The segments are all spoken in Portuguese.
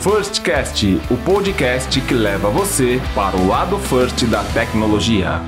Firstcast, o podcast que leva você para o lado first da tecnologia.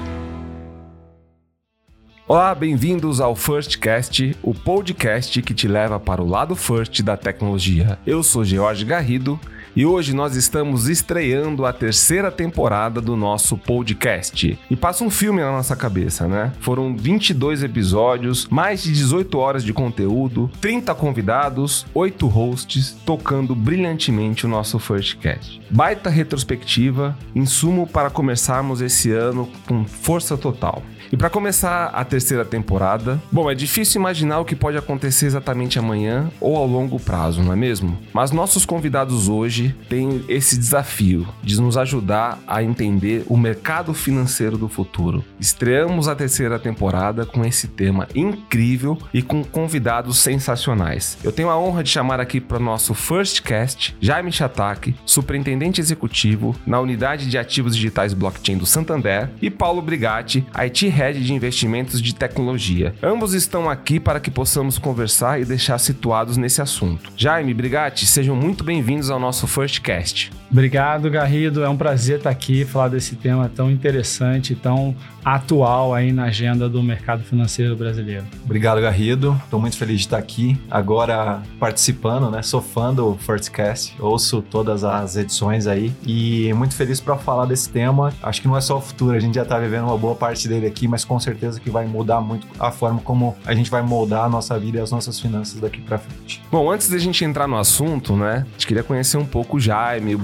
Olá, bem-vindos ao Firstcast, o podcast que te leva para o lado first da tecnologia. Eu sou George Garrido e hoje nós estamos estreando a terceira temporada do nosso podcast. E passa um filme na nossa cabeça, né? Foram 22 episódios, mais de 18 horas de conteúdo, 30 convidados, 8 hosts tocando brilhantemente o nosso Firstcast. Baita retrospectiva, insumo para começarmos esse ano com força total. E para começar a terceira temporada, bom, é difícil imaginar o que pode acontecer exatamente amanhã ou ao longo prazo, não é mesmo? Mas nossos convidados hoje têm esse desafio de nos ajudar a entender o mercado financeiro do futuro. Estreamos a terceira temporada com esse tema incrível e com convidados sensacionais. Eu tenho a honra de chamar aqui para o nosso First Cast Jaime Chataque, superintendente executivo na unidade de ativos digitais blockchain do Santander, e Paulo Brigatti, IT Head de Investimentos de Tecnologia. Ambos estão aqui para que possamos conversar e deixar situados nesse assunto. Jaime, Brigatti, sejam muito bem-vindos ao nosso Firstcast. Obrigado, Garrido. É um prazer estar aqui falar desse tema tão interessante, tão atual aí na agenda do mercado financeiro brasileiro. Obrigado, Garrido. Estou muito feliz de estar aqui agora participando, né? Sou fã do Firstcast, ouço todas as edições aí e muito feliz para falar desse tema. Acho que não é só o futuro, a gente já está vivendo uma boa parte dele aqui, mas com certeza que vai mudar muito a forma como a gente vai moldar a nossa vida e as nossas finanças daqui para frente. Bom, antes da gente entrar no assunto, né? A gente queria conhecer um pouco o Jaime, o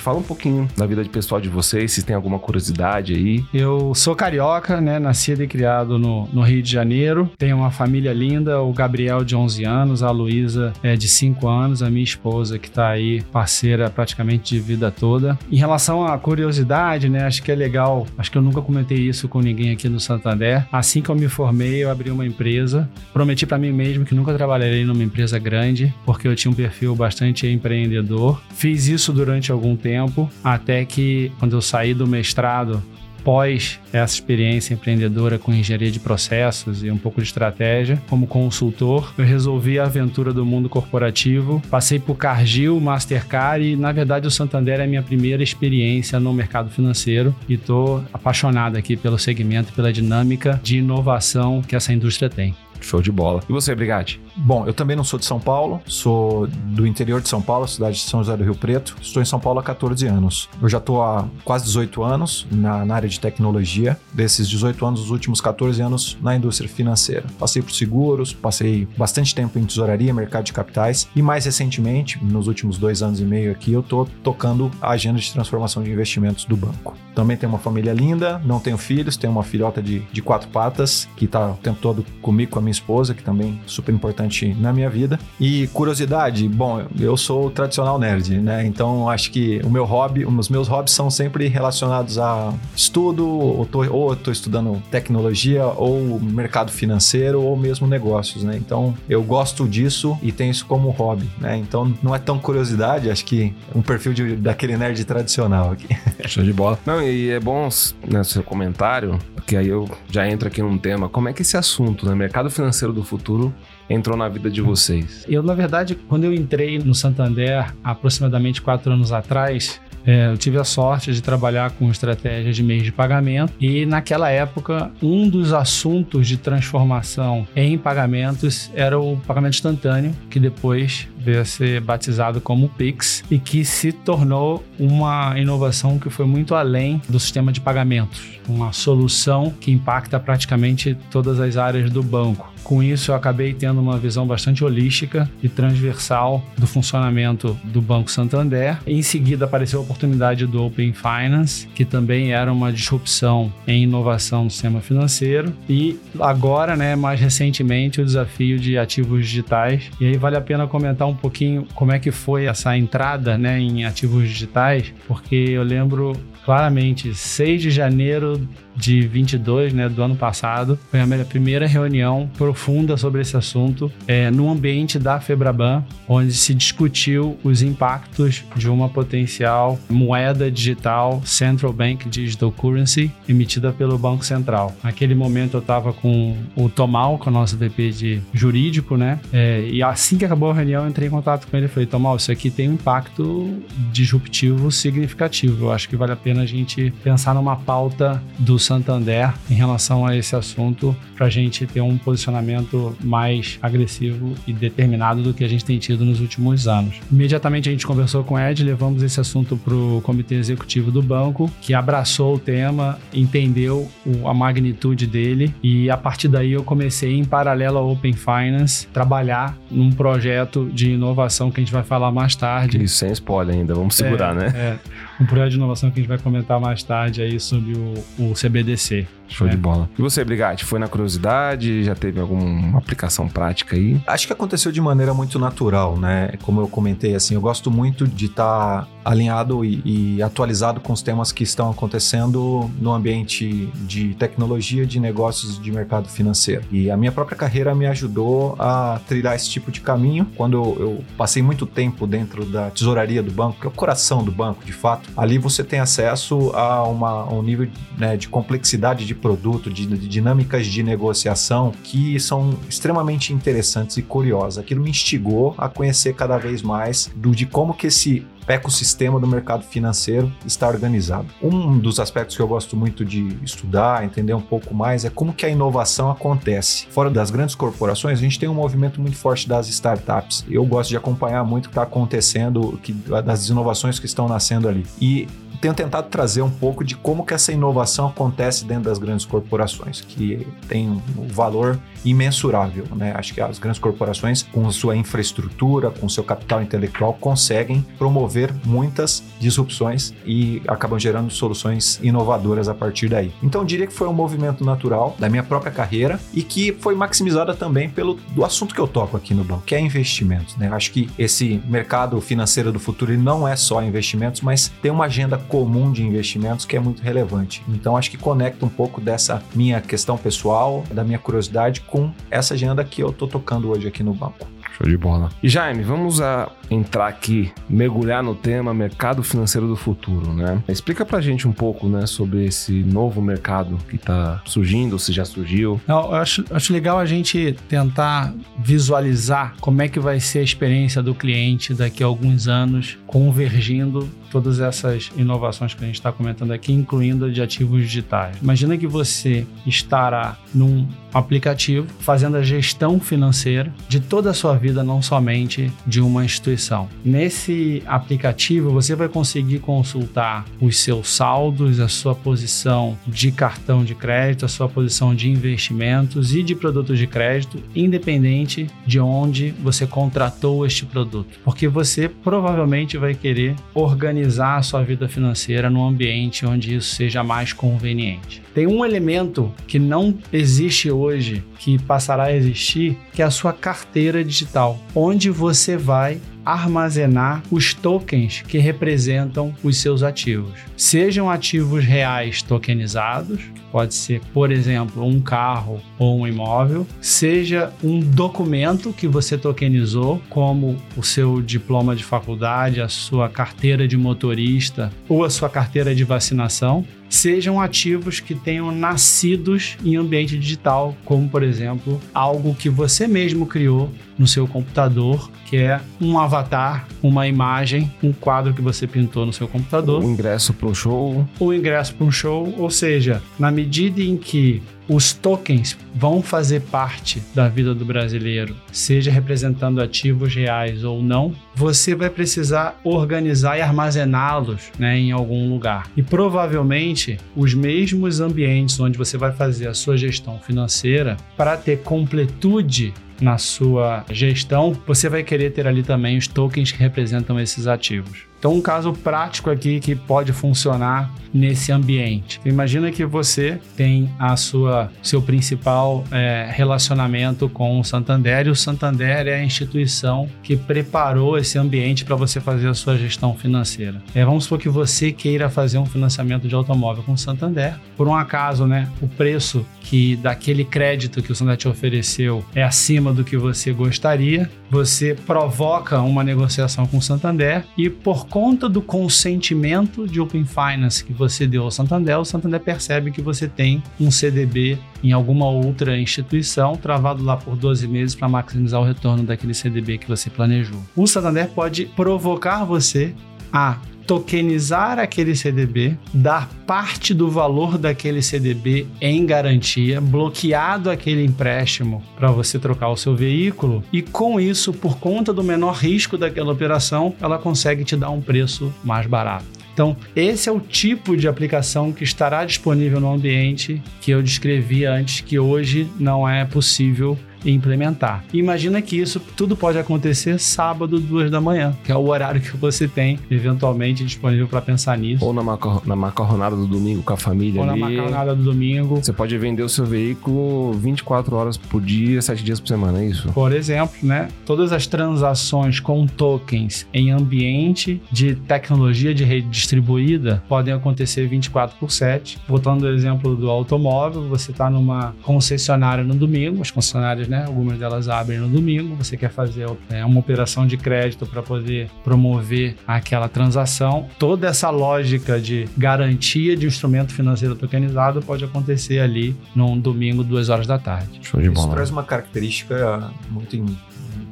Fala um pouquinho da vida de pessoal de vocês, se tem alguma curiosidade aí. Eu sou carioca, né? Nascido e criado no, no Rio de Janeiro. Tenho uma família linda, o Gabriel de 11 anos, a Luísa é de 5 anos, a minha esposa que tá aí, parceira praticamente de vida toda. Em relação à curiosidade, né? Acho que é legal, acho que eu nunca comentei isso com ninguém aqui no Santander. Assim que eu me formei, eu abri uma empresa. Prometi para mim mesmo que nunca trabalharei numa empresa grande, porque eu tinha um perfil bastante empreendedor. Fiz isso durante algum tempo, até que quando eu saí do mestrado, após essa experiência empreendedora com engenharia de processos e um pouco de estratégia, como consultor, eu resolvi a aventura do mundo corporativo. Passei por Cargill, Mastercard e, na verdade, o Santander é a minha primeira experiência no mercado financeiro e estou apaixonado aqui pelo segmento, pela dinâmica de inovação que essa indústria tem. Show de bola. E você, Brigatti? Bom, eu também não sou de São Paulo, sou do interior de São Paulo, cidade de São José do Rio Preto. Estou em São Paulo há 14 anos. Eu já estou há quase 18 anos na, na, área de tecnologia. Desses 18 anos, os últimos 14 anos na indústria financeira. Passei por seguros, passei bastante tempo em tesouraria, mercado de capitais e mais recentemente, nos últimos dois anos e meio aqui, eu estou tocando a agenda de transformação de investimentos do banco. Também tenho uma família linda, não tenho filhos, tenho uma filhota de, de quatro patas que está o tempo todo comigo, com a minha esposa, que também é super importante na minha vida. E curiosidade, bom, eu sou tradicional nerd, né? Então acho que o meu hobby, os meus hobbies são sempre relacionados a estudo, ou, tô, ou tô estudando tecnologia, ou mercado financeiro, ou mesmo negócios, né? Então eu gosto disso e tenho isso como hobby, né? Então não é tão curiosidade, acho que um perfil de, daquele nerd tradicional aqui. Show de bola. Não, e é bom, né, seu comentário, porque aí eu já entro aqui num tema, como é que esse assunto, né, mercado financeiro do futuro, entrou na vida de vocês? Eu, na verdade, quando eu entrei no Santander, aproximadamente quatro anos atrás, é, eu tive a sorte de trabalhar com estratégia de meios de pagamento e naquela época um dos assuntos de transformação em pagamentos era o pagamento instantâneo, que depois veio a ser batizado como Pix e que se tornou uma inovação que foi muito além do sistema de pagamentos, uma solução que impacta praticamente todas as áreas do banco. Com isso, eu acabei tendo uma visão bastante holística e transversal do funcionamento do Banco Santander. Em seguida, apareceu a oportunidade do Open Finance, que também era uma disrupção em inovação no sistema financeiro. E agora, né, mais recentemente, o desafio de ativos digitais. E aí vale a pena comentar um pouquinho como é que foi essa entrada né, em ativos digitais, porque eu lembro claramente, 6 de janeiro de 22, né, do ano passado. Foi a minha primeira reunião profunda sobre esse assunto é, no ambiente da Febraban, onde se discutiu os impactos de uma potencial moeda digital Central Bank Digital Currency emitida pelo Banco Central. Naquele momento eu estava com o Tomal, com o nosso VP de jurídico, né? É, e assim que acabou a reunião, eu entrei em contato com ele e falei, Tomal, isso aqui tem um impacto disruptivo significativo. Eu acho que vale a pena a gente pensar numa pauta do Santander em relação a esse assunto para a gente ter um posicionamento mais agressivo e determinado do que a gente tem tido nos últimos anos. Imediatamente a gente conversou com o Ed, levamos esse assunto para o comitê executivo do banco, que abraçou o tema, entendeu a magnitude dele e a partir daí eu comecei em paralelo ao Open Finance trabalhar num projeto de inovação que a gente vai falar mais tarde. Isso sem spoiler ainda, vamos segurar, é, né? É, um projeto de inovação que a gente vai comentar mais tarde aí sobre o, o CBDC. Show é. de bola. E você, Brigatti, foi na curiosidade? Já teve alguma aplicação prática aí? Acho que aconteceu de maneira muito natural, né? Como eu comentei, assim, eu gosto muito de estar tá alinhado e, e, atualizado com os temas que estão acontecendo no ambiente de tecnologia, de negócios de mercado financeiro. E a minha própria carreira me ajudou a trilhar esse tipo de caminho. Quando eu, eu passei muito tempo dentro da tesouraria do banco, que é o coração do banco, de fato, ali você tem acesso a, uma, um nível né, de complexidade de produto, de, de, dinâmicas de negociação que são extremamente interessantes e curiosas. Aquilo me instigou a conhecer cada vez mais do de como que esse ecossistema do mercado financeiro está organizado. Um dos aspectos que eu gosto muito de estudar, entender um pouco mais, é como que a inovação acontece. Fora das grandes corporações, a gente tem um movimento muito forte das startups. Eu gosto de acompanhar muito o que está acontecendo, que, das inovações que estão nascendo ali. E tenho tentado trazer um pouco de como que essa inovação acontece dentro das grandes corporações, que tem um valor imensurável. Né? Acho que as grandes corporações, com sua infraestrutura, com seu capital intelectual, conseguem promover muitas disrupções e acabam gerando soluções inovadoras a partir daí. Então, diria que foi um movimento natural da minha própria carreira e que foi maximizada também pelo do assunto que eu toco aqui no banco, que é investimentos. Né? Acho que esse mercado financeiro do futuro ele não é só investimentos, mas tem uma agenda comum de investimentos que é muito relevante. Então, acho que conecta um pouco dessa minha questão pessoal, da minha curiosidade com essa agenda que eu tô tocando hoje aqui no banco. Show de bola. E Jaime, vamos a entrar aqui, mergulhar no tema mercado financeiro do futuro, né? Explica pra gente um pouco, né, sobre esse novo mercado que tá surgindo, se já surgiu. Não, eu acho, acho legal a gente tentar visualizar como é que vai ser a experiência do cliente daqui a alguns anos, convergindo todas essas inovações que a gente está comentando aqui, incluindo de ativos digitais. Imagina que você estará num aplicativo fazendo a gestão financeira de toda a sua vida, não somente de uma instituição. Nesse aplicativo, você vai conseguir consultar os seus saldos, a sua posição de cartão de crédito, a sua posição de investimentos e de produtos de crédito, independente de onde você contratou este produto, porque você provavelmente vai querer organizar organizar a sua vida financeira num ambiente onde isso seja mais conveniente. Tem um elemento que não existe hoje, que passará a existir, que é a sua carteira digital, onde você vai armazenar os tokens que representam os seus ativos. Sejam ativos reais tokenizados, pode ser, por exemplo, um carro ou um imóvel, seja um documento que você tokenizou, como o seu diploma de faculdade, a sua carteira de motorista ou a sua carteira de vacinação, sejam ativos que tenham nascidos em ambiente digital, como por exemplo, algo que você mesmo criou no seu computador, que é um avatar, uma imagem, um quadro que você pintou no seu computador. O ingresso para um show. O ingresso para um show, ou seja, na medida em que os tokens vão fazer parte da vida do brasileiro, seja representando ativos reais ou não, você vai precisar organizar e armazená-los né, em algum lugar. E provavelmente os mesmos ambientes onde você vai fazer a sua gestão financeira, para ter completude na sua gestão, você vai querer ter ali também os tokens que representam esses ativos. Então, um caso prático aqui que pode funcionar nesse ambiente. Imagina que você tem a sua seu principal é, relacionamento com o Santander e o Santander é a instituição que preparou esse ambiente para você fazer a sua gestão financeira. É, vamos supor que você queira fazer um financiamento de automóvel com o Santander. Por um acaso, né, o preço que daquele crédito que o Santander te ofereceu é acima do que você gostaria, você provoca uma negociação com o Santander e por conta do consentimento de Open Finance que você deu ao Santander, o Santander percebe que você tem um CDB em alguma outra instituição travado lá por 12 meses para maximizar o retorno daquele CDB que você planejou. O Santander pode provocar você a tokenizar aquele CDB, dar parte do valor daquele CDB em garantia, bloqueado aquele empréstimo para você trocar o seu veículo e com isso, por conta do menor risco daquela operação, ela consegue te dar um preço mais barato. Então, esse é o tipo de aplicação que estará disponível no ambiente que eu descrevi antes, que hoje não é possível implementar. imagina que isso tudo pode acontecer sábado, duas da manhã, que é o horário que você tem eventualmente disponível para pensar nisso. Ou na, macar na macarronada do domingo com a família Ou ali. na macarronada do domingo. Você pode vender o seu veículo 24 horas por dia, 7 dias por semana, é isso? Por exemplo, né? Todas as transações com tokens em ambiente de tecnologia de rede distribuída podem acontecer 24 por 7. Voltando ao exemplo do automóvel, você está numa concessionária no domingo, as concessionárias, né? Né? Algumas delas abrem no domingo. Você quer fazer é, uma operação de crédito para poder promover aquela transação. Toda essa lógica de garantia de um instrumento financeiro tokenizado pode acontecer ali num domingo, duas horas da tarde. Show de bola. Isso traz uma característica muito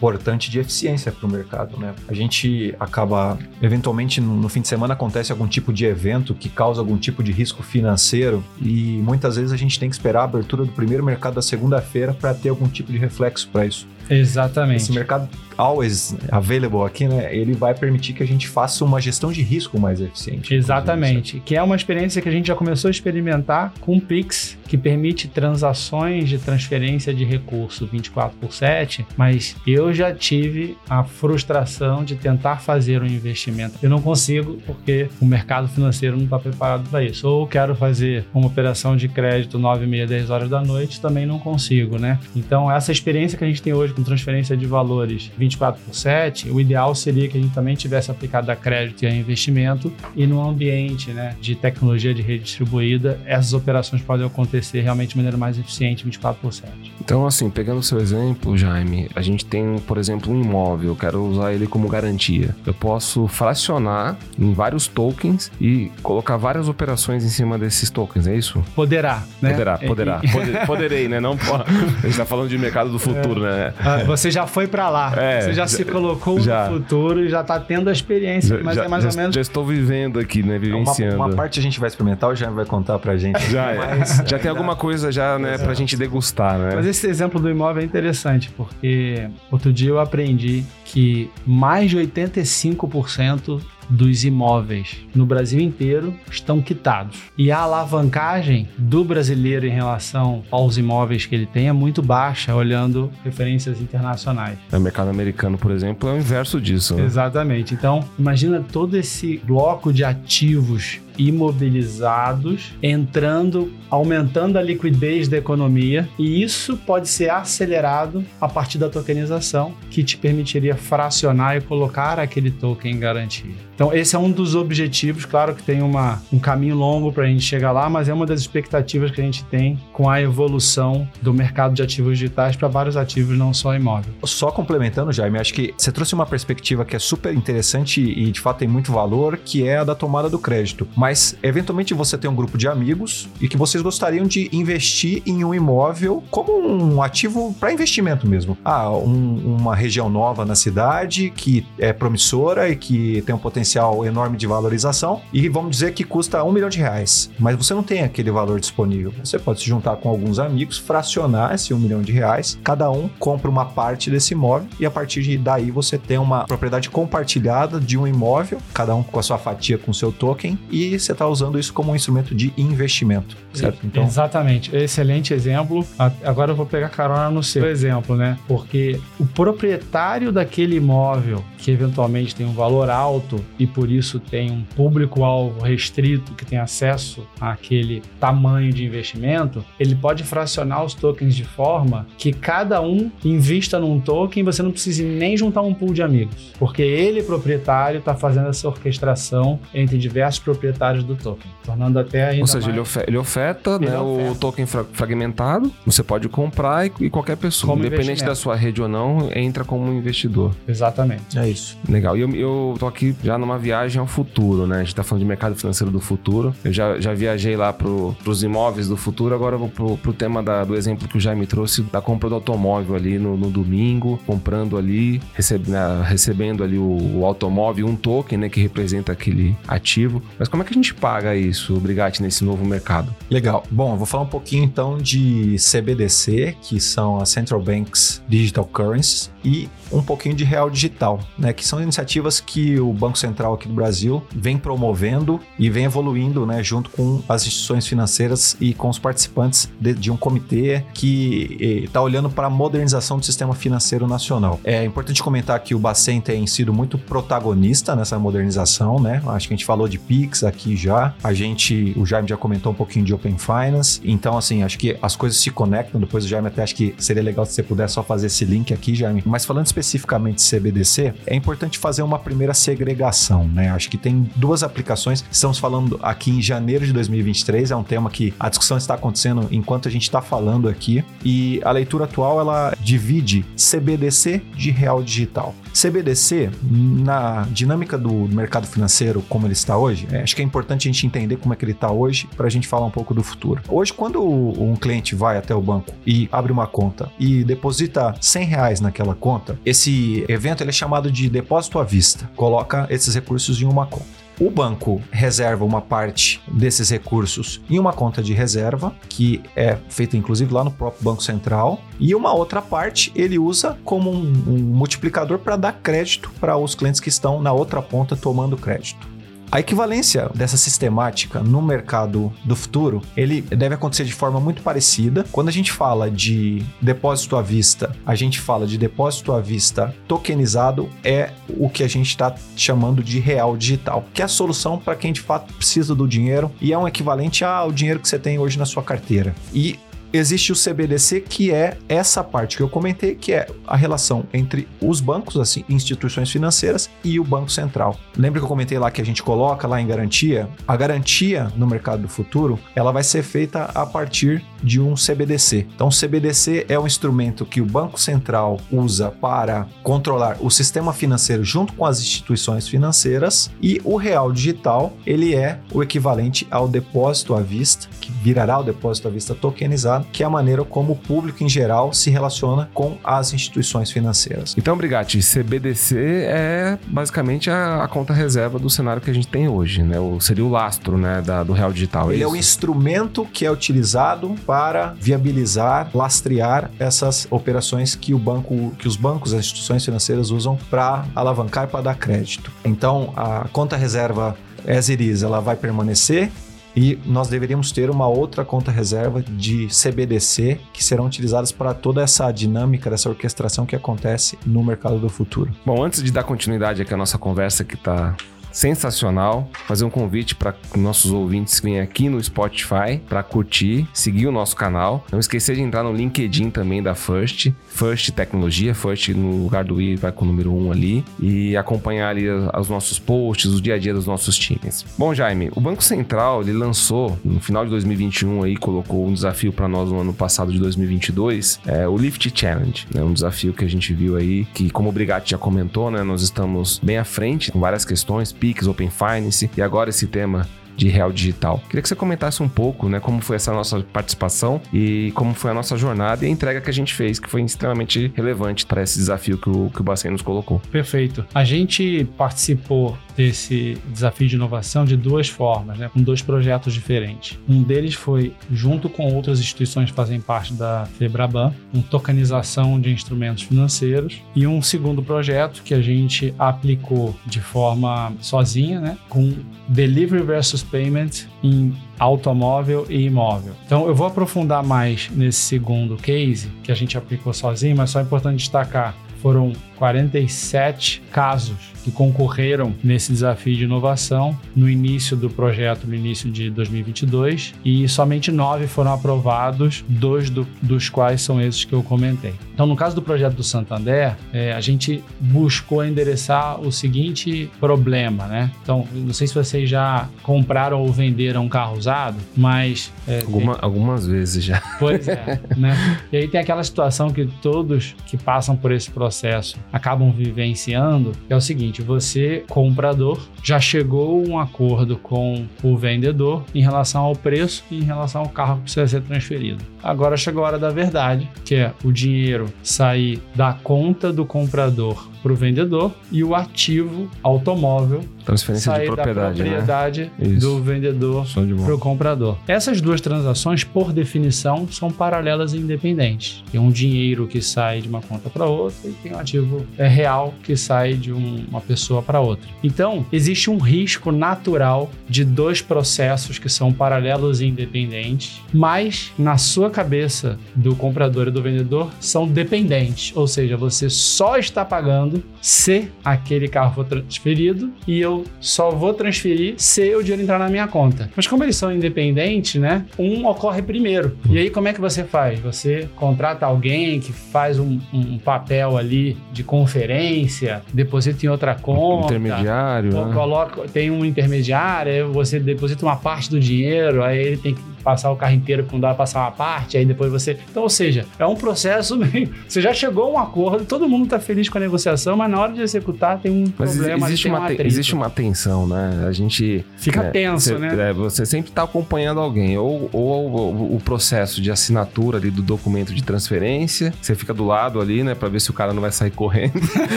importante de eficiência para o mercado, né? A gente acaba, eventualmente, no, no, fim de semana acontece algum tipo de evento que causa algum tipo de risco financeiro e muitas vezes a gente tem que esperar a abertura do primeiro mercado da segunda-feira para ter algum tipo de reflexo para isso. Exatamente. Esse mercado always available aqui, né? Ele vai permitir que a gente faça uma gestão de risco mais eficiente. Exatamente. Que é uma experiência que a gente já começou a experimentar com o Pix, que permite transações de transferência de recurso 24 por 7, mas eu já tive a frustração de tentar fazer um investimento. Eu não consigo porque o mercado financeiro não está preparado para isso. Ou quero fazer uma operação de crédito 9 e meia, 10 horas da noite, também não consigo, né? Então, essa experiência que a gente tem hoje com transferência de valores 24 por 7, o ideal seria que a gente também tivesse aplicado a crédito e a investimento e no ambiente né, de tecnologia de rede distribuída, essas operações podem acontecer realmente de maneira mais eficiente 24 por 7. Então, assim, pegando o seu exemplo, Jaime, a gente tem, por exemplo, um imóvel, eu quero usar ele como garantia. Eu posso fracionar em vários tokens e colocar várias operações em cima desses tokens, é isso? Poderá, né? Poderá, poderá. Poder, poderei, né? Não, a gente tá falando de mercado do futuro, é. né? Ah, você já foi para lá. É, você já, já, se colocou já. no futuro e já tá tendo a experiência, já, mas é mais ou menos. Já estou vivendo aqui, né? Vivenciando. Uma, uma, parte a gente vai experimentar, o Jaime vai contar pra gente. Já, é. mas, já tem alguma coisa já, né, Exato. pra gente degustar, né? Mas esse exemplo do imóvel é interessante, porque outro dia eu aprendi que mais de 85% dos imóveis no Brasil inteiro estão quitados. E a alavancagem do brasileiro em relação aos imóveis que ele tem é muito baixa, olhando referências internacionais. O mercado americano, por exemplo, é o inverso disso. Né? Exatamente. Então, imagina todo esse bloco de ativos imobilizados, entrando, aumentando a liquidez da economia, e isso pode ser acelerado a partir da tokenização, que te permitiria fracionar e colocar aquele token em garantia. Então, esse é um dos objetivos, claro que tem uma, um caminho longo para a gente chegar lá, mas é uma das expectativas que a gente tem com a evolução do mercado de ativos digitais para vários ativos, não só imóvel. Só complementando, Jaime, acho que você trouxe uma perspectiva que é super interessante e de fato tem muito valor, que é a da tomada do crédito. Mas eventualmente você tem um grupo de amigos e que vocês gostariam de investir em um imóvel como um ativo para investimento mesmo. Ah, um, uma região nova na cidade que é promissora e que tem um potencial enorme de valorização e vamos dizer que custa um milhão de reais, mas você não tem aquele valor disponível. Você pode se juntar com alguns amigos, fracionar esse um milhão de reais, cada um compra uma parte desse imóvel e a partir daí você tem uma propriedade compartilhada de um imóvel, cada um com a sua fatia com o seu token e e você está usando isso como um instrumento de investimento, certo? Então... Exatamente. Excelente exemplo. Agora eu vou pegar carona no seu exemplo, né? Porque o proprietário daquele imóvel que eventualmente tem um valor alto e por isso tem um público-alvo restrito que tem acesso àquele tamanho de investimento, ele pode fracionar os tokens de forma que cada um invista num token e você não precise nem juntar um pool de amigos, porque ele, proprietário, está fazendo essa orquestração entre diversos proprietários do token, tornando até ainda Ou seja, mais... ele, ofer ele oferta ele né, oferta. o token fra fragmentado, você pode comprar e, e qualquer pessoa, como independente da sua rede ou não, entra como investidor. Exatamente. É isso. Legal. E eu, eu tô aqui já numa viagem ao futuro, né? A gente tá falando de mercado financeiro do futuro. Eu já, já viajei lá pro, pros imóveis do futuro, agora eu vou pro, pro tema da, do exemplo que o Jaime trouxe da compra do automóvel ali no, no domingo, comprando ali, recebe, né, recebendo ali o, o, automóvel, um token, né? Que representa aquele ativo. Mas como é que a gente paga isso, Brigatti, nesse novo mercado? Legal. Bom, eu vou falar um pouquinho então de CBDC, que são as Central Banks Digital Currencies, e um pouquinho de real digital, né, que são iniciativas que o Banco Central aqui do Brasil vem promovendo e vem evoluindo, né, junto com as instituições financeiras e com os participantes de, de um comitê que está olhando para a modernização do sistema financeiro nacional. É importante comentar que o Bacen tem sido muito protagonista nessa modernização, né? Acho que a gente falou de Pix aqui já, a gente, o Jaime já comentou um pouquinho de Open Finance, então assim, acho que as coisas se conectam. Depois o Jaime até acho que seria legal se você puder só fazer esse link aqui, Jaime. Mas falando especificamente de CBDC, é importante fazer uma primeira segregação, né? Acho que tem duas aplicações. Estamos falando aqui em janeiro de 2023, é um tema que a discussão está acontecendo enquanto a gente está falando aqui. E a leitura atual ela divide CBDC de real digital. CBDC, na dinâmica do mercado financeiro como ele está hoje, é, acho que é importante a gente entender como é que ele está hoje para a gente falar um pouco do futuro. Hoje, quando um cliente vai até o banco e abre uma conta e deposita 100 reais naquela conta, esse evento é chamado de depósito à vista. Coloca esses recursos em uma conta. O banco reserva uma parte desses recursos em uma conta de reserva, que é feita inclusive lá no próprio Banco Central, e uma outra parte ele usa como um, um multiplicador para dar crédito para os clientes que estão na outra ponta tomando crédito. A equivalência dessa sistemática no mercado do futuro, ele deve acontecer de forma muito parecida. Quando a gente fala de depósito à vista, a gente fala de depósito à vista tokenizado, é o que a gente está chamando de real digital, que é a solução para quem de fato precisa do dinheiro e é um equivalente ao dinheiro que você tem hoje na sua carteira. E existe o CBDC, que é essa parte que eu comentei, que é a relação entre os bancos, assim, instituições financeiras e o Banco Central. Lembra que eu comentei lá que a gente coloca lá em garantia? A garantia no mercado do futuro, ela vai ser feita a partir de um CBDC. Então, o CBDC é um instrumento que o Banco Central usa para controlar o sistema financeiro junto com as instituições financeiras e o real digital, ele é o equivalente ao depósito à vista, virará o depósito à vista tokenizado, que é a maneira como o público em geral se relaciona com as instituições financeiras. Então, Brigatti, CBDC é basicamente a, a, conta reserva do cenário que a gente tem hoje, né? O, seria o lastro né, da, do real digital. É ele é, é o instrumento que é utilizado para viabilizar, lastrear essas operações que o banco, que os bancos, as instituições financeiras usam para alavancar e para dar crédito. Então, a conta reserva as it is, ela vai permanecer e nós deveríamos ter uma outra conta reserva de CBDC que serão utilizadas para toda essa dinâmica dessa orquestração que acontece no mercado do futuro. Bom, antes de dar continuidade aqui à nossa conversa que está sensacional. Fazer um convite para nossos ouvintes que vêm aqui no Spotify para curtir, seguir o nosso canal. Não esquecer de entrar no LinkedIn também da First, First Tecnologia, First no lugar do i vai com o número 1 ali e acompanhar ali os nossos posts, o dia a dia dos nossos times. Bom, Jaime, o Banco Central ele lançou no final de 2021 aí colocou um desafio para nós no ano passado de 2022, é o Lift Challenge, né? Um desafio que a gente viu aí que como o Brigatti já comentou, né, nós estamos bem à frente com várias questões Pix, Open Finance e agora esse tema de real digital. Queria que você comentasse um pouco, né, como foi essa nossa participação e como foi a nossa jornada e a entrega que a gente fez, que foi extremamente relevante para esse desafio que o, que o Bacen nos colocou. Perfeito. A gente participou desse desafio de inovação de duas formas, né, com dois projetos diferentes. Um deles foi, junto com outras instituições que fazem parte da FEBRABAN, uma tokenização de instrumentos financeiros, e um segundo projeto que a gente aplicou de forma sozinha, né, com Delivery versus Payment em automóvel e imóvel. Então eu vou aprofundar mais nesse segundo case que a gente aplicou sozinho, mas só é importante destacar foram 47 casos que concorreram nesse desafio de inovação no início do projeto, no início de 2022, e somente nove foram aprovados, dois do, dos quais são esses que eu comentei. Então, no caso do projeto do Santander, é, a gente buscou endereçar o seguinte problema, né? Então, não sei se vocês já compraram ou venderam um carro usado, mas... É, Alguma, tem... Algumas vezes já. Pois é, né? E aí tem aquela situação que todos que passam por esse processo acabam vivenciando, é o seguinte: você, comprador, já chegou a um acordo com o vendedor em relação ao preço e em relação ao carro que precisa ser transferido. Agora chegou a hora da verdade, que é o dinheiro sair da conta do comprador para o vendedor e o ativo automóvel transferência sair de propriedade, da propriedade né? do vendedor para o comprador. Essas duas transações, por definição, são paralelas e independentes. Tem um dinheiro que sai de uma conta para outra e tem um ativo é, real que sai de um, uma pessoa para outra. Então, existe um risco natural de dois processos que são paralelos e independentes, mas na sua cabeça do comprador e do vendedor são dependentes, ou seja, você só está pagando se aquele carro for transferido e eu só vou transferir se o dinheiro entrar na minha conta. Mas como eles são independentes, né? Um ocorre primeiro. E aí como é que você faz? Você contrata alguém que faz um, um papel ali de conferência, deposita em outra conta. Intermediário. Né? Coloca, tem um intermediário, você deposita uma parte do dinheiro, aí ele tem que passar o carro inteiro quando dá passar uma parte, aí depois você. Então, ou seja, é um processo meio. Você já chegou a um acordo, todo mundo está feliz com a negociação, mas na hora de executar tem um mas problema. Existe, tem uma, um existe uma tensão, né? A gente. Fica é, tenso, você, né? É, você sempre está acompanhando alguém, ou, ou, ou, o processo de assinatura ali do documento de transferência, você fica do lado ali, né, para ver se o cara não vai sair correndo.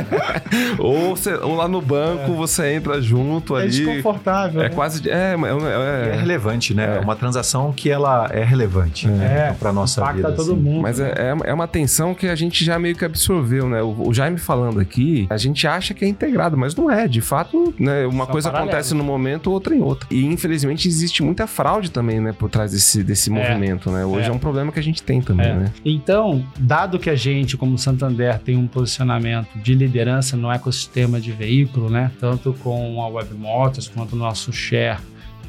ou, você, ou, lá no banco é. você entra junto é ali. É desconfortável. É né? quase. É, é, é, relevante, né? É uma transação que ela é relevante é. né, para nossa vida. todo assim. mundo. Mas né? é, é uma tensão que a gente já meio que absorveu, né? O, o, Jaime falando aqui, a gente acha que é integrado, mas não é. De fato, né, uma Só coisa paralelo. acontece no momento, outra em outra. E infelizmente existe muita fraude também, né, por trás desse, desse é. movimento, né? Hoje é. é. um problema que a gente tem também, é. né? Então, dado que a gente, como Santander, tem um posicionamento de liderança no ecossistema de veículo, né? Tanto com a Web Motors quanto o nosso share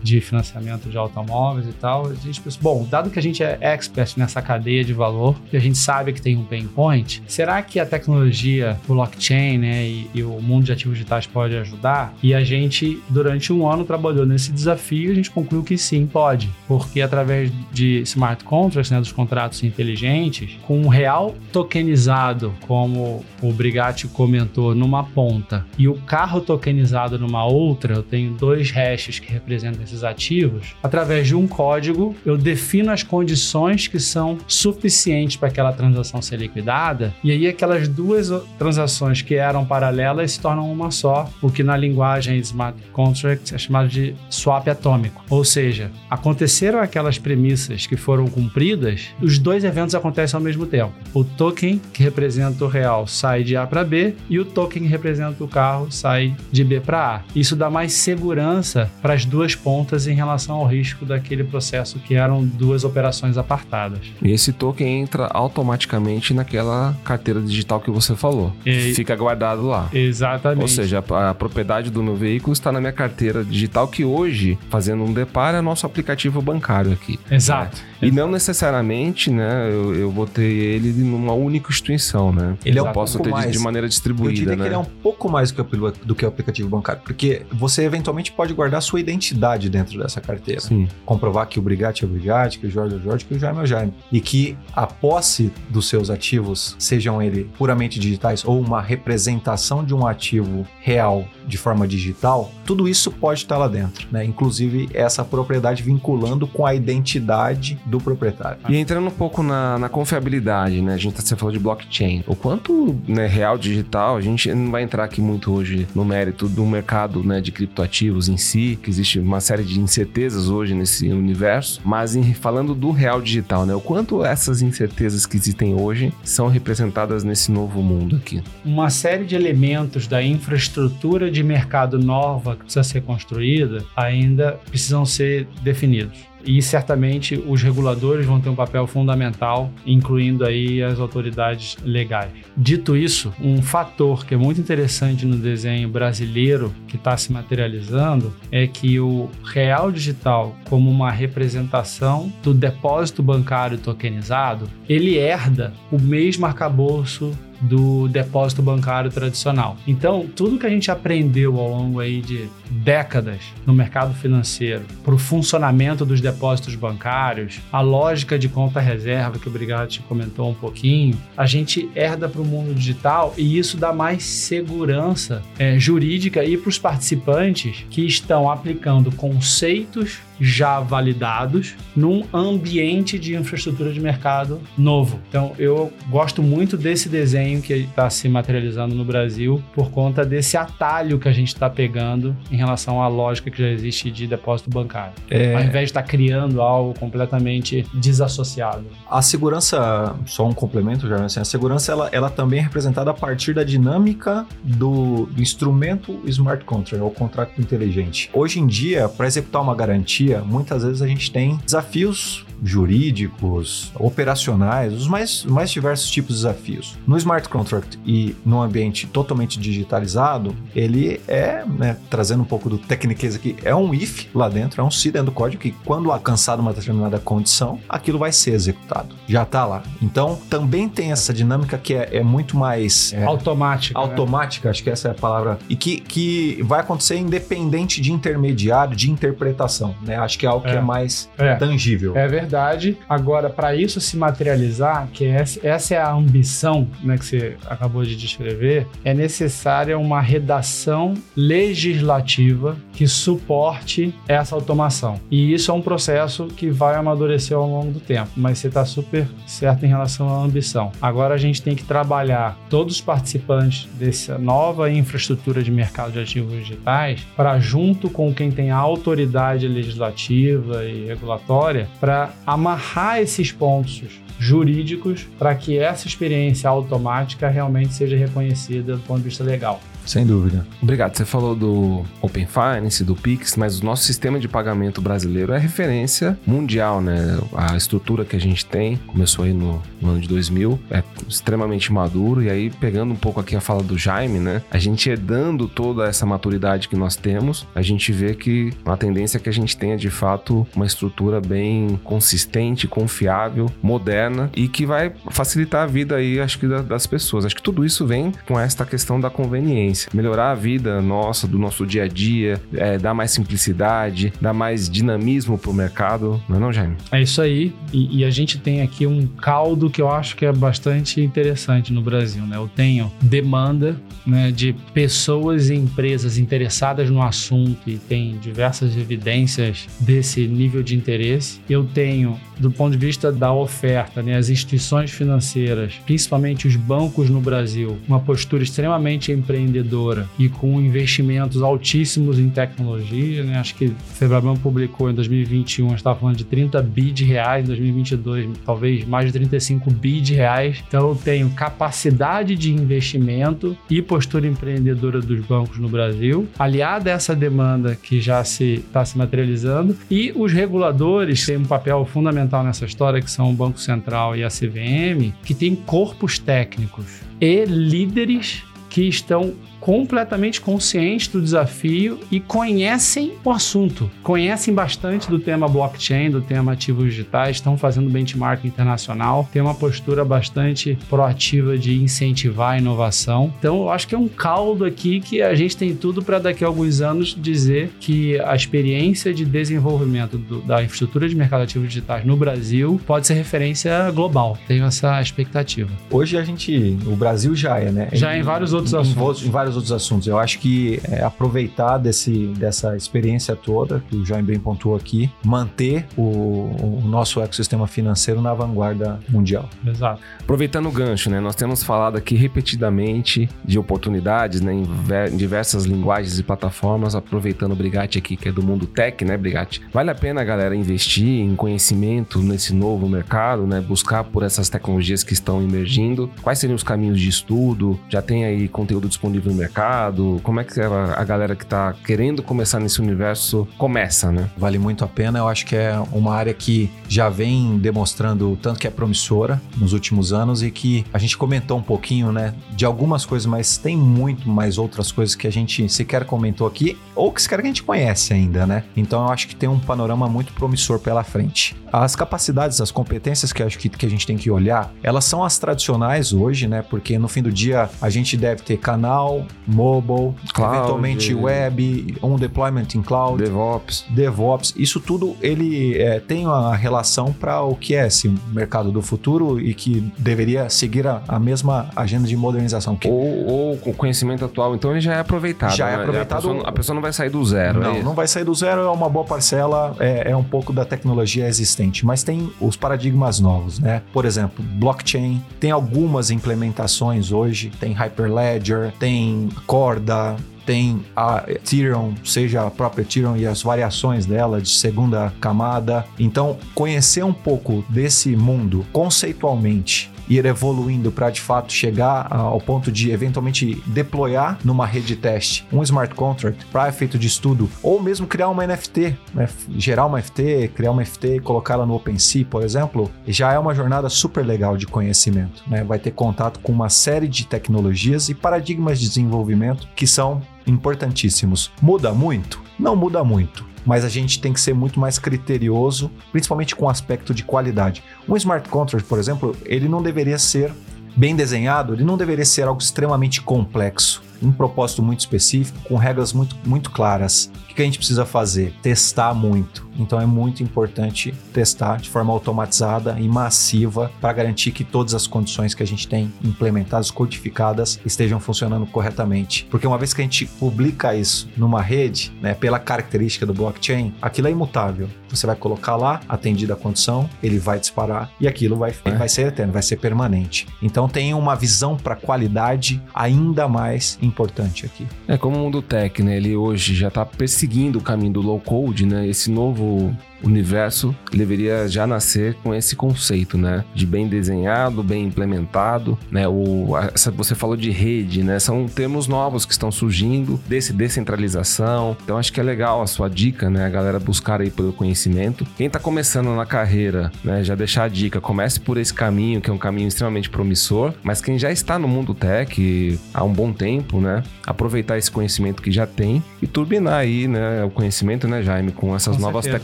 de financiamento de automóveis e tal, a gente pensou, bom, dado que a gente é expert nessa cadeia de valor, e a gente sabe que tem um pain point, será que a tecnologia, blockchain, né, e, e, o mundo de ativos digitais pode ajudar? E a gente, durante um ano, trabalhou nesse desafio e a gente concluiu que sim, pode, porque através de smart contracts, né, dos contratos inteligentes, com um real tokenizado, como o Brigatti comentou, numa ponta, e o carro tokenizado numa outra, eu tenho dois hashes que representam ativos, através de um código, eu defino as condições que são suficientes para aquela transação ser liquidada, e aí aquelas duas transações que eram paralelas se tornam uma só, o que na linguagem smart contract é chamado de swap atômico. Ou seja, aconteceram aquelas premissas que foram cumpridas, os dois eventos acontecem ao mesmo tempo. O token que representa o real sai de A para B e o token que representa o carro sai de B para A. Isso dá mais segurança para as duas pontas pontas em relação ao risco daquele processo que eram duas operações apartadas. E esse token entra automaticamente naquela carteira digital que você falou. E... Fica guardado lá. Exatamente. Ou seja, a, a, propriedade do meu veículo está na minha carteira digital, que hoje, fazendo um deparo, é nosso aplicativo bancário aqui. Exato. Né? E não necessariamente, né, eu, eu vou ter ele numa única instituição, né? Ele é um posso ter mais, de, maneira distribuída, Eu diria né? que ele é um pouco mais do que, o, do que o aplicativo bancário, porque você eventualmente pode guardar a sua identidade dentro dessa carteira. Sim. Comprovar que o Brigatti é o Brigatti, que o Jorge é o Jorge, que o Jaime é o Jaime. E que a posse dos seus ativos, sejam ele puramente digitais ou uma representação de um ativo real de forma digital, tudo isso pode estar lá dentro, né? Inclusive essa propriedade vinculando com a identidade do proprietário. E entrando um pouco na, na confiabilidade, né? A gente tá, você falou de blockchain. O quanto né, real digital, a gente não vai entrar aqui muito hoje no mérito do mercado né, de criptoativos em si, que existe uma série de incertezas hoje nesse universo, mas em, falando do real digital, né? O quanto essas incertezas que existem hoje são representadas nesse novo mundo aqui? Uma série de elementos da infraestrutura de mercado nova que precisa ser construída ainda precisam ser definidos e certamente os reguladores vão ter um papel fundamental, incluindo aí as autoridades legais. Dito isso, um fator que é muito interessante no desenho brasileiro que está se materializando é que o real digital, como uma representação do depósito bancário tokenizado, ele herda o mesmo arcabouço do depósito bancário tradicional. Então, tudo que a gente aprendeu ao longo aí de décadas no mercado financeiro para o funcionamento dos depósitos bancários, a lógica de conta reserva que o Brigatti comentou um pouquinho, a gente herda para o mundo digital e isso dá mais segurança é, jurídica e para os participantes que estão aplicando conceitos já validados num ambiente de infraestrutura de mercado novo. Então, eu gosto muito desse desenho que está se materializando no Brasil por conta desse atalho que a gente está pegando em relação à lógica que já existe de depósito bancário. É... Ao invés de estar tá criando algo completamente desassociado. A segurança, só um complemento, já assim, a segurança ela, ela também é representada a partir da dinâmica do, do instrumento smart contract, ou contrato inteligente. Hoje em dia, para executar uma garantia dia, muitas vezes a gente tem desafios jurídicos, operacionais, os mais, mais diversos tipos de desafios. No smart contract e no ambiente totalmente digitalizado, ele é, né, trazendo um pouco do tecniquez aqui, é um if lá dentro, é um se dentro do código que quando alcançada uma determinada condição, aquilo vai ser executado. Já está lá. Então, também tem essa dinâmica que é, é muito mais... É, automática. Né? Automática, né? acho que essa é a palavra. E que, que vai acontecer independente de intermediário, de interpretação, né? Acho que é algo é. que é mais é. tangível. É verdade verdade. Agora, para isso se materializar, que essa, essa é a ambição né, que você acabou de descrever, é necessária uma redação legislativa que suporte essa automação. E isso é um processo que vai amadurecer ao longo do tempo, mas você está super certo em relação à ambição. Agora a gente tem que trabalhar todos os participantes dessa nova infraestrutura de mercado de ativos digitais para, junto com quem tem autoridade legislativa e regulatória, para amarrar esses pontos jurídicos para que essa experiência automática realmente seja reconhecida do ponto de vista legal. Sem dúvida. Obrigado. Você falou do Open Finance, do Pix, mas o nosso sistema de pagamento brasileiro é referência mundial, né? A estrutura que a gente tem começou aí no, no ano de 2000, é extremamente maduro. E aí, pegando um pouco aqui a fala do Jaime, né? A gente herdando toda essa maturidade que nós temos, a gente vê que a tendência é que a gente tenha de fato uma estrutura bem consistente, confiável, moderna e que vai facilitar a vida aí, acho que das pessoas. Acho que tudo isso vem com esta questão da conveniência experiência, melhorar a vida nossa, do nosso dia a dia, é, dar mais simplicidade, dar mais dinamismo pro mercado, não é não, Jaime? É isso aí, e, e, a gente tem aqui um caldo que eu acho que é bastante interessante no Brasil, né? Eu tenho demanda né, de pessoas e empresas interessadas no assunto e tem diversas evidências desse nível de interesse. Eu tenho, do ponto de vista da oferta, né, as instituições financeiras, principalmente os bancos no Brasil, uma postura extremamente empreendedora e com investimentos altíssimos em tecnologia, né? Acho que o Febraban publicou em 2021, a gente estava falando de 30 bi de reais, em 2022 talvez mais de 35 bi de reais. Então eu tenho capacidade de investimento e postura empreendedora dos bancos no Brasil, aliada a essa demanda que já se está se materializando e os reguladores têm um papel fundamental nessa história que são o Banco Central e a CVM, que têm corpos técnicos e líderes que estão completamente conscientes do desafio e conhecem o assunto, conhecem bastante do tema blockchain, do tema ativos digitais, estão fazendo benchmark internacional, tem uma postura bastante proativa de incentivar a inovação. Então, eu acho que é um caldo aqui que a gente tem tudo para daqui a alguns anos dizer que a experiência de desenvolvimento do, da infraestrutura de mercado ativos digitais no Brasil pode ser referência global. Tenho essa expectativa. Hoje a gente, o Brasil já é, né? Já em, em vários outros em, assuntos. Em vários outros assuntos. Eu acho que é, aproveitar desse, dessa experiência toda, que o Jaime bem pontuou aqui, manter o, o nosso ecossistema financeiro na vanguarda mundial. Exato. Aproveitando o gancho, né? Nós temos falado aqui repetidamente de oportunidades, né? Em, em diversas linguagens e plataformas, aproveitando o Brigatti aqui, que é do mundo tech, né, Brigatti? Vale a pena, galera, investir em conhecimento nesse novo mercado, né? Buscar por essas tecnologias que estão emergindo. Quais seriam os caminhos de estudo? Já tem aí conteúdo disponível no mercado? Como é que a galera que está querendo começar nesse universo começa, né? Vale muito a pena. Eu acho que é uma área que já vem demonstrando tanto que é promissora nos últimos anos e que a gente comentou um pouquinho, né, de algumas coisas, mas tem muito mais outras coisas que a gente sequer comentou aqui ou que sequer a gente conhece ainda, né? Então eu acho que tem um panorama muito promissor pela frente. As capacidades, as competências que acho que, que a gente tem que olhar, elas são as tradicionais hoje, né? Porque no fim do dia a gente deve ter canal, mobile, cloud, eventualmente web, um deployment em cloud, DevOps. DevOps. Isso tudo ele é, tem uma relação para o que é esse mercado do futuro e que deveria seguir a, a mesma agenda de modernização. Que... Ou, ou o conhecimento atual, então ele já é aproveitado. Já né? é aproveitado. A pessoa, a pessoa, não vai sair do zero. Não, é não vai sair do zero, é uma boa parcela, é, é um pouco da tecnologia existente, mas tem os paradigmas novos, né? Por exemplo, blockchain, tem algumas implementações hoje, tem Hyperledger, tem Corda, tem a Ethereum, seja a própria Ethereum e as variações dela de segunda camada. Então, conhecer um pouco desse mundo conceitualmente ir evoluindo para de fato chegar ao ponto de eventualmente deployar numa rede de teste um smart contract para efeito de estudo, ou mesmo criar uma NFT, né? gerar uma NFT, criar uma NFT e colocá-la no OpenSea, por exemplo, já é uma jornada super legal de conhecimento. Né? Vai ter contato com uma série de tecnologias e paradigmas de desenvolvimento que são importantíssimos. Muda muito? Não muda muito mas a gente tem que ser muito mais criterioso, principalmente com o aspecto de qualidade. Um smart contract, por exemplo, ele não deveria ser bem desenhado, ele não deveria ser algo extremamente complexo um propósito muito específico, com regras muito, muito claras. O que a gente precisa fazer? Testar muito. Então é muito importante testar de forma automatizada e massiva para garantir que todas as condições que a gente tem implementadas, codificadas, estejam funcionando corretamente. Porque uma vez que a gente publica isso numa rede, né, pela característica do blockchain, aquilo é imutável. Você vai colocar lá, atendida a condição, ele vai disparar e aquilo vai, é. vai ser eterno, vai ser permanente. Então tem uma visão para qualidade ainda mais importante aqui. É como o mundo tech, né? Ele hoje já está perseguindo o caminho do low code, né? Esse novo o universo deveria já nascer com esse conceito, né? De bem desenhado, bem implementado, né? O, essa, você falou de rede, né? São termos novos que estão surgindo, desse descentralização. Então acho que é legal a sua dica, né? A galera buscar aí pelo conhecimento. Quem está começando na carreira, né? Já deixar a dica, comece por esse caminho, que é um caminho extremamente promissor, mas quem já está no mundo tech há um bom tempo, né? Aproveitar esse conhecimento que já tem e turbinar aí, né? O conhecimento, né, Jaime, com essas com novas certeza.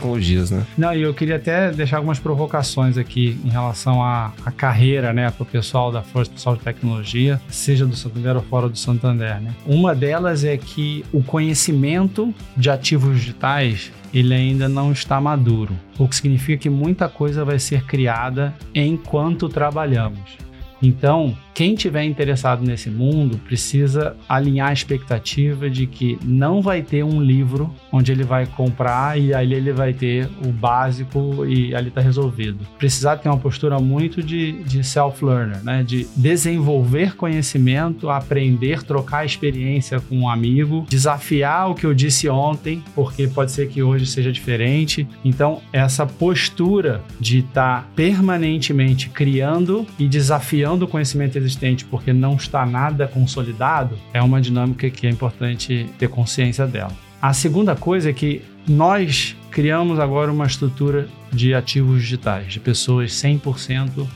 tecnologias né? Não, e eu queria até deixar algumas provocações aqui em relação à, à carreira, né, para o pessoal da Força Pessoal de Tecnologia, seja do Santander ou fora do Santander, né? Uma delas é que o conhecimento de ativos digitais ele ainda não está maduro, o que significa que muita coisa vai ser criada enquanto trabalhamos. Então, quem tiver interessado nesse mundo precisa alinhar a expectativa de que não vai ter um livro onde ele vai comprar e ali ele vai ter o básico e ali está resolvido. Precisar ter uma postura muito de, de self-learner, né? de desenvolver conhecimento, aprender, trocar experiência com um amigo, desafiar o que eu disse ontem, porque pode ser que hoje seja diferente. Então, essa postura de estar tá permanentemente criando e desafiando o conhecimento existente existente porque não está nada consolidado, é uma dinâmica que é importante ter consciência dela. A segunda coisa é que nós criamos agora uma estrutura de ativos digitais, de pessoas 100%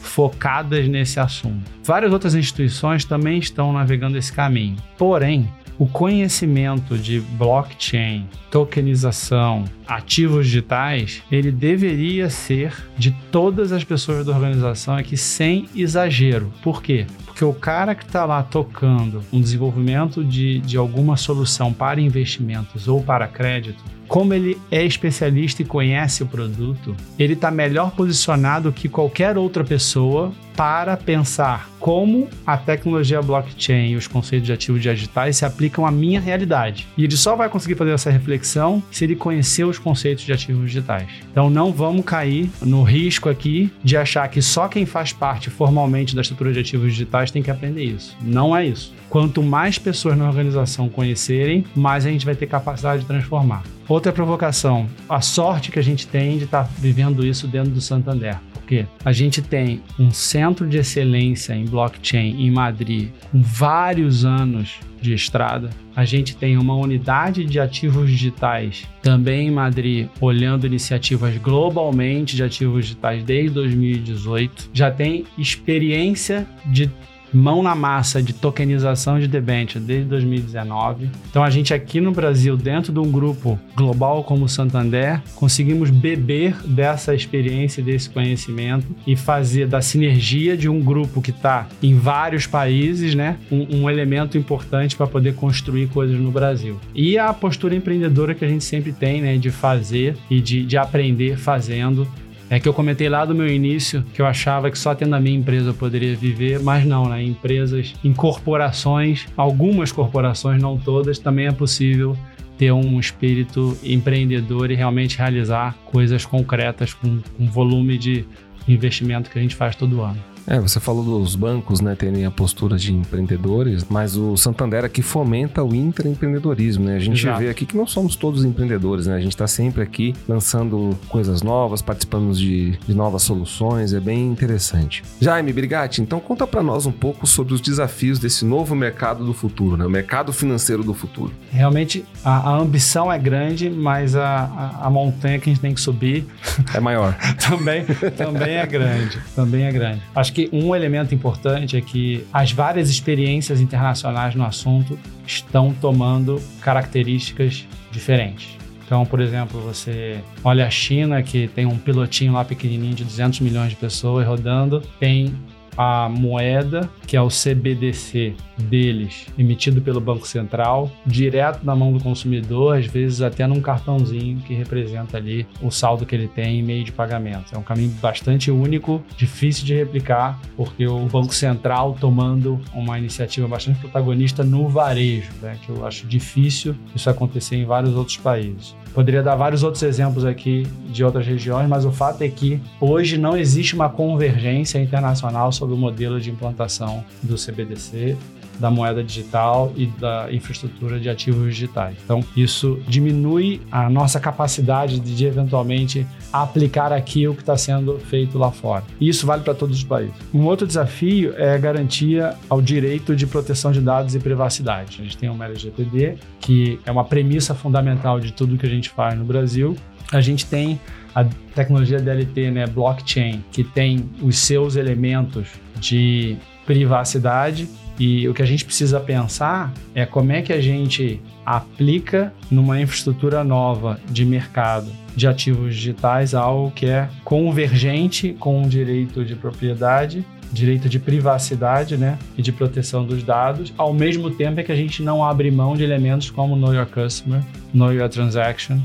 focadas nesse assunto. Várias outras instituições também estão navegando esse caminho. Porém, o conhecimento de blockchain, tokenização, ativos digitais, ele deveria ser de todas as pessoas da organização aqui sem exagero. Por quê? Porque o cara que está lá tocando um desenvolvimento de, de alguma solução para investimentos ou para crédito, como ele é especialista e conhece o produto, ele está melhor posicionado que qualquer outra pessoa para pensar como a tecnologia blockchain e os conceitos de ativos digitais se aplicam à minha realidade. E ele só vai conseguir fazer essa reflexão se ele conhecer os conceitos de ativos digitais. Então não vamos cair no risco aqui de achar que só quem faz parte formalmente da estrutura de ativos digitais tem que aprender isso. Não é isso. Quanto mais pessoas na organização conhecerem, mais a gente vai ter capacidade de transformar. Outra provocação, a sorte que a gente tem de estar tá vivendo isso dentro do Santander. Porque a gente tem um centro de excelência em blockchain em Madrid com vários anos de estrada. A gente tem uma unidade de ativos digitais também em Madrid, olhando iniciativas globalmente de ativos digitais desde 2018. Já tem experiência de mão na massa de tokenização de debenture desde 2019. Então a gente aqui no Brasil, dentro de um grupo global como o Santander, conseguimos beber dessa experiência, desse conhecimento e fazer da sinergia de um grupo que está em vários países, né, um, um elemento importante para poder construir coisas no Brasil. E a postura empreendedora que a gente sempre tem, né, de fazer e de, de aprender fazendo é que eu comentei lá do meu início que eu achava que só tendo a minha empresa eu poderia viver, mas não, né? Empresas, em corporações, algumas corporações, não todas, também é possível ter um espírito empreendedor e realmente realizar coisas concretas com, com volume de investimento que a gente faz todo ano. É, você falou dos bancos, né, terem a postura de empreendedores, mas o Santander aqui fomenta o intraempreendedorismo, né? A gente Exato. vê aqui que não somos todos empreendedores, né? A gente está sempre aqui lançando coisas novas, participando de, de novas soluções, é bem interessante. Jaime Brigatti, então conta para nós um pouco sobre os desafios desse novo mercado do futuro, né? O mercado financeiro do futuro. Realmente, a, a ambição é grande, mas a, a, a, montanha que a gente tem que subir... É maior. também, também é grande, também é grande. Acho acho que um elemento importante é que as várias experiências internacionais no assunto estão tomando características diferentes. Então, por exemplo, você olha a China, que tem um pilotinho lá pequenininho de 200 milhões de pessoas rodando, tem a moeda, que é o CBDC deles, emitido pelo Banco Central, direto na mão do consumidor, às vezes até num cartãozinho que representa ali o saldo que ele tem em meio de pagamento. É um caminho bastante único, difícil de replicar, porque o Banco Central tomando uma iniciativa bastante protagonista no varejo, né, que eu acho difícil isso acontecer em vários outros países. Poderia dar vários outros exemplos aqui de outras regiões, mas o fato é que hoje não existe uma convergência internacional sobre o modelo de implantação do CBDC da moeda digital e da infraestrutura de ativos digitais. Então, isso diminui a nossa capacidade de, de eventualmente aplicar aqui o que está sendo feito lá fora. E isso vale para todos os países. Um outro desafio é a garantia ao direito de proteção de dados e privacidade. A gente tem o LGPD, que é uma premissa fundamental de tudo que a gente faz no Brasil. A gente tem a tecnologia DLT, né, blockchain, que tem os seus elementos de privacidade e o que a gente precisa pensar é como é que a gente aplica numa infraestrutura nova de mercado de ativos digitais algo que é convergente com o direito de propriedade, direito de privacidade, né, e de proteção dos dados, ao mesmo tempo é que a gente não abre mão de elementos como Know Your Customer, Know Your Transaction,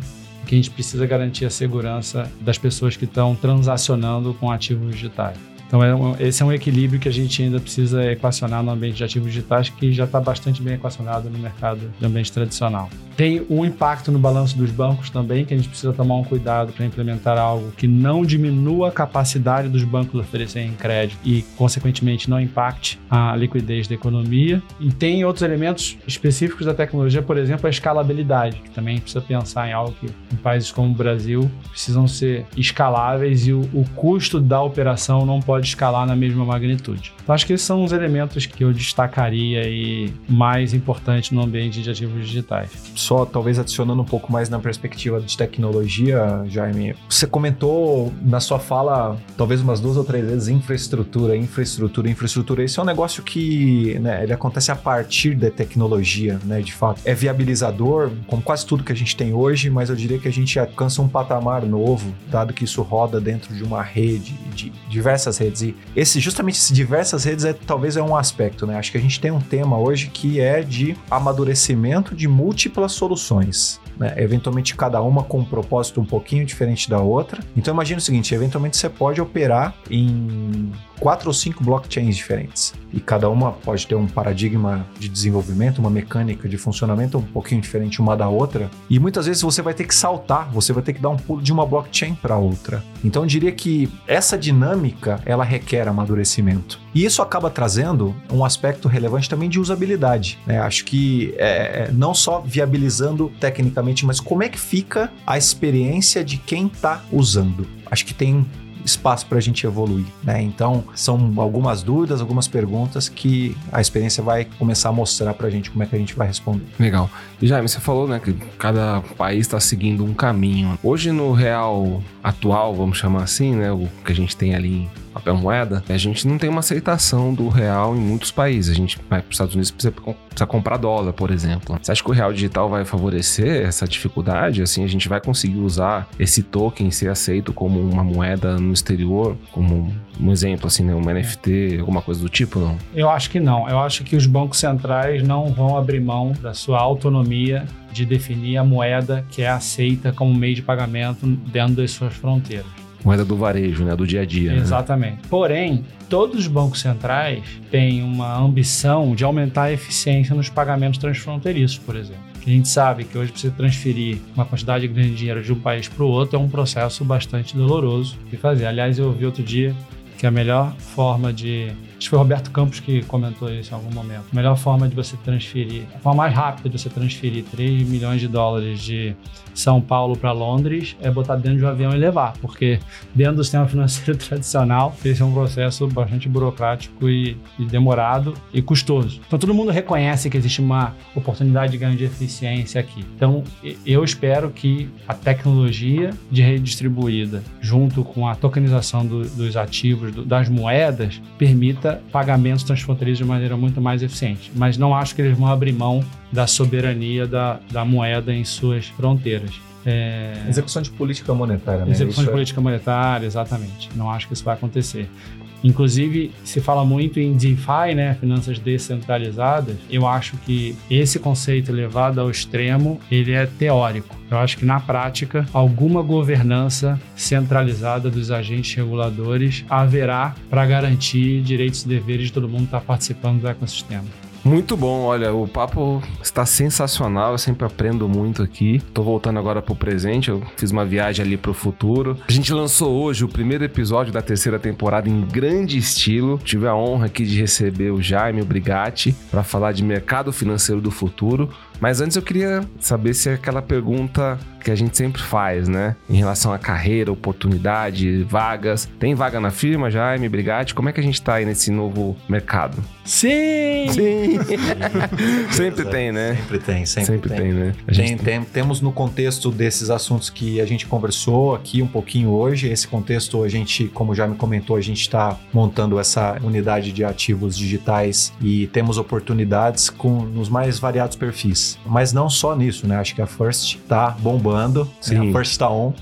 que a gente precisa garantir a segurança das pessoas que estão transacionando com ativos digitais. Então, é um, esse é um equilíbrio que a gente ainda precisa equacionar no ambiente de ativos digitais, que já está bastante bem equacionado no mercado de ambiente tradicional. Tem um impacto no balanço dos bancos também, que a gente precisa tomar um cuidado para implementar algo que não diminua a capacidade dos bancos oferecerem crédito e, consequentemente, não impacte a liquidez da economia. E tem outros elementos específicos da tecnologia, por exemplo, a escalabilidade, que também precisa pensar em algo que, em países como o Brasil, precisam ser escaláveis e o, o custo da operação não pode pode escalar na mesma magnitude. Então, acho que esses são os elementos que eu destacaria aí mais importantes no ambiente de ativos digitais. Só talvez adicionando um pouco mais na perspectiva de tecnologia, Jaime, você comentou na sua fala talvez umas duas ou três vezes infraestrutura, infraestrutura, infraestrutura. Esse é um negócio que né, ele acontece a partir da tecnologia, né? De fato, é viabilizador, como quase tudo que a gente tem hoje, mas eu diria que a gente alcança um patamar novo, dado que isso roda dentro de uma rede, de diversas redes. E esse, justamente esse diversas redes é talvez é um aspecto, né? Acho que a gente tem um tema hoje que é de amadurecimento de múltiplas soluções. Né? Eventualmente cada uma com um propósito um pouquinho diferente da outra. Então imagine o seguinte, eventualmente você pode operar em quatro ou cinco blockchains diferentes. E cada uma pode ter um paradigma de desenvolvimento, uma mecânica de funcionamento um pouquinho diferente uma da outra. E muitas vezes você vai ter que saltar, você vai ter que dar um pulo de uma blockchain para outra. Então eu diria que essa dinâmica ela requer amadurecimento. E isso acaba trazendo um aspecto relevante também de usabilidade. Né? Acho que é, é não só viabilizando tecnicamente, mas como é que fica a experiência de quem está usando. Acho que tem espaço para a gente evoluir, né? Então, são algumas dúvidas, algumas perguntas que a experiência vai começar a mostrar para a gente como é que a gente vai responder. Legal. E Jaime, você falou, né, que cada país está seguindo um caminho. Hoje, no real atual, vamos chamar assim, né, o que a gente tem ali papel moeda, a gente não tem uma aceitação do real em muitos países. A gente vai para os Estados Unidos precisa, precisa comprar dólar, por exemplo. Você acha que o real digital vai favorecer essa dificuldade? Assim, a gente vai conseguir usar esse token ser aceito como uma moeda no exterior, como um exemplo, assim, né, um NFT, alguma coisa do tipo, não? Eu acho que não. Eu acho que os bancos centrais não vão abrir mão da sua autonomia de definir a moeda que é aceita como meio de pagamento dentro das suas fronteiras moeda do varejo, né? Do dia a dia. Né? Exatamente. Né? Porém, todos os bancos centrais têm uma ambição de aumentar a eficiência nos pagamentos transfronteiriços, por exemplo. A gente sabe que hoje você transferir uma quantidade grande de dinheiro de um país para o outro é um processo bastante doloroso de fazer. Aliás, eu ouvi outro dia que a melhor forma de Acho que foi o Roberto Campos que comentou isso em algum momento. A melhor forma de você transferir, a forma mais rápida de você transferir 3 milhões de dólares de São Paulo para Londres é botar dentro de um avião e levar, porque dentro do sistema financeiro tradicional, esse é um processo bastante burocrático e, e demorado e custoso. Então todo mundo reconhece que existe uma oportunidade de ganho de eficiência aqui. Então eu espero que a tecnologia de rede distribuída, junto com a tokenização do, dos ativos, do, das moedas, permita pagamentos transfronteiriços de maneira muito mais eficiente. Mas não acho que eles vão abrir mão da soberania da, da moeda em suas fronteiras. É... Execução de política monetária, né? Execução isso de é... política monetária, exatamente. Não acho que isso vai acontecer. Inclusive, se fala muito em DeFi, né, finanças descentralizadas. Eu acho que esse conceito levado ao extremo, ele é teórico. Eu acho que na prática, alguma governança centralizada dos agentes reguladores haverá para garantir direitos e deveres de todo mundo que está participando do ecossistema. Muito bom, olha, o papo está sensacional, eu sempre aprendo muito aqui. Tô voltando agora pro presente, eu fiz uma viagem ali pro futuro. A gente lançou hoje o primeiro episódio da terceira temporada em grande estilo. Tive a honra aqui de receber o Jaime Brigatti para falar de mercado financeiro do futuro. Mas antes eu queria saber se aquela pergunta que a gente sempre faz, né? Em relação à carreira, oportunidade, vagas. Tem vaga na firma, Jaime, Brigatti? Como é que a gente tá aí nesse novo mercado? Sim! Sim! sempre tem, né? Sempre tem, sempre, sempre tem. tem. né? A gente tem, tem, temos no contexto desses assuntos que a gente conversou aqui um pouquinho hoje. Esse contexto, a gente, como já me comentou, a gente está montando essa unidade de ativos digitais e temos oportunidades com nos mais variados perfis. Mas não só nisso, né? Acho que a First está bombando, né? Sim. a First está on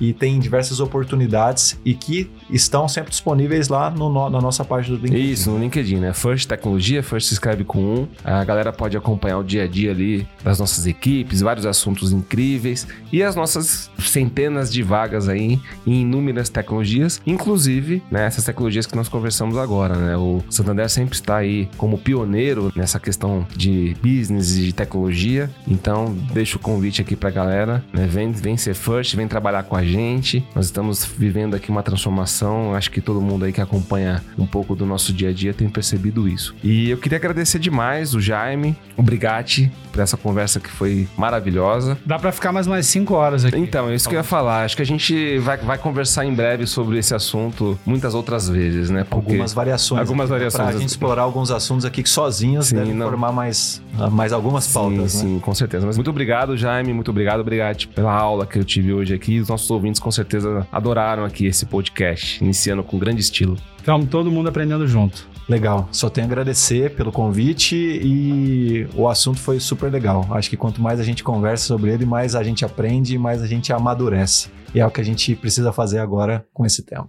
e tem diversas oportunidades e que estão sempre disponíveis lá no, na nossa página do LinkedIn. Isso, no LinkedIn, né? First Tecnologia, First se escreve com um. A galera pode acompanhar o dia a dia ali das nossas equipes, vários assuntos incríveis e as nossas centenas de vagas aí em inúmeras tecnologias, inclusive né, essas tecnologias que nós conversamos agora, né? O Santander sempre está aí como pioneiro nessa questão de business e de tecnologia. Então, deixo o convite aqui pra galera, né? Vem, vem ser first, vem trabalhar com a gente. Nós estamos vivendo aqui uma transformação. Acho que todo mundo aí que acompanha um pouco do nosso dia a dia tem percebido isso. E eu queria agradecer demais o Jaime, o Brigatti, por essa conversa que foi maravilhosa. Dá para ficar mais umas 5 horas aqui. Então, é isso que eu ia falar. Acho que a gente vai, vai conversar em breve sobre esse assunto muitas outras vezes, né? Porque algumas variações. Algumas variações. Pra gente explorar alguns assuntos aqui que sozinhos sim, devem não. formar mais, mais algumas pautas, sim, né? Sim, com certeza. Mas muito obrigado, Jaime. Muito obrigado, obrigado pela aula que eu tive hoje aqui. Os nossos ouvintes com certeza adoraram aqui esse podcast, iniciando com grande estilo. Então, todo mundo aprendendo junto. Legal, só tenho a agradecer pelo convite e o assunto foi super legal. Acho que quanto mais a gente conversa sobre ele, mais a gente aprende e mais a gente amadurece. E é o que a gente precisa fazer agora com esse tema.